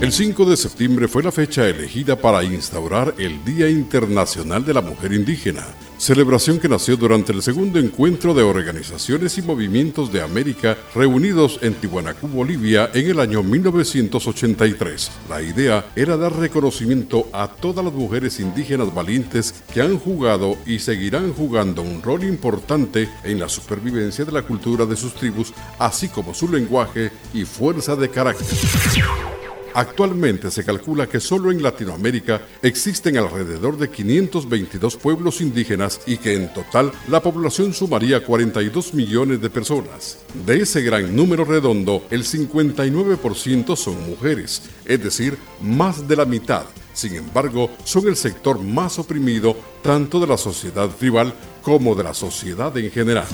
El 5 de septiembre fue la fecha elegida para instaurar el Día Internacional de la Mujer Indígena, celebración que nació durante el segundo encuentro de organizaciones y movimientos de América reunidos en Tiwanaku, Bolivia, en el año 1983. La idea era dar reconocimiento a todas las mujeres indígenas valientes que han jugado y seguirán jugando un rol importante en la supervivencia de la cultura de sus tribus, así como su lenguaje y fuerza de carácter. Actualmente se calcula que solo en Latinoamérica existen alrededor de 522 pueblos indígenas y que en total la población sumaría 42 millones de personas. De ese gran número redondo, el 59% son mujeres, es decir, más de la mitad. Sin embargo, son el sector más oprimido tanto de la sociedad tribal como de la sociedad en general.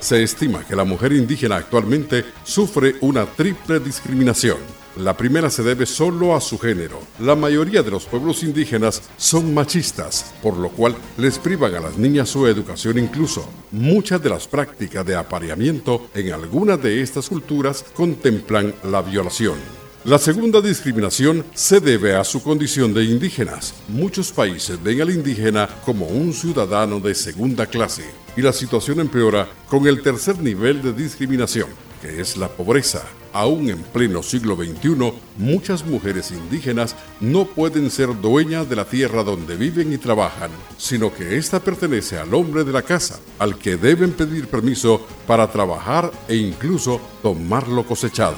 Se estima que la mujer indígena actualmente sufre una triple discriminación la primera se debe solo a su género. La mayoría de los pueblos indígenas son machistas, por lo cual les privan a las niñas su educación incluso. Muchas de las prácticas de apareamiento en algunas de estas culturas contemplan la violación. La segunda discriminación se debe a su condición de indígenas. Muchos países ven al indígena como un ciudadano de segunda clase y la situación empeora con el tercer nivel de discriminación, que es la pobreza. Aún en pleno siglo XXI, muchas mujeres indígenas no pueden ser dueñas de la tierra donde viven y trabajan, sino que ésta pertenece al hombre de la casa, al que deben pedir permiso para trabajar e incluso tomar lo cosechado.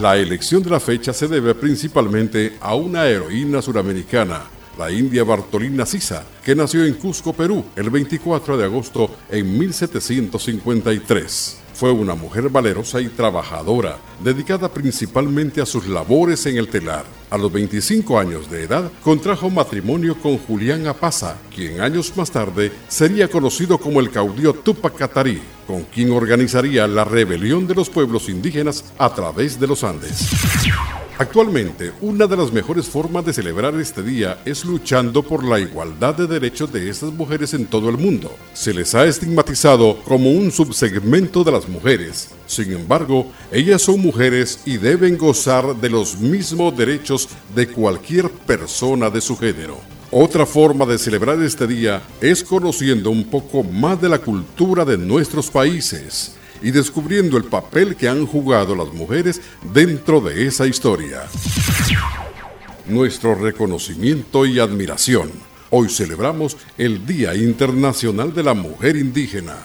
La elección de la fecha se debe principalmente a una heroína suramericana, la india Bartolina Sisa, que nació en Cusco, Perú, el 24 de agosto en 1753. Fue una mujer valerosa y trabajadora, dedicada principalmente a sus labores en el telar. A los 25 años de edad, contrajo matrimonio con Julián Apaza, quien años más tarde sería conocido como el caudillo Tupac Katari, con quien organizaría la rebelión de los pueblos indígenas a través de los Andes. Actualmente, una de las mejores formas de celebrar este día es luchando por la igualdad de derechos de estas mujeres en todo el mundo. Se les ha estigmatizado como un subsegmento de las mujeres. Sin embargo, ellas son mujeres y deben gozar de los mismos derechos de cualquier persona de su género. Otra forma de celebrar este día es conociendo un poco más de la cultura de nuestros países y descubriendo el papel que han jugado las mujeres dentro de esa historia. Nuestro reconocimiento y admiración. Hoy celebramos el Día Internacional de la Mujer Indígena.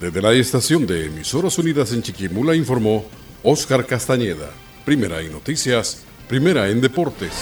Desde la estación de Emisoras Unidas en Chiquimula informó Óscar Castañeda. Primera en noticias, primera en deportes.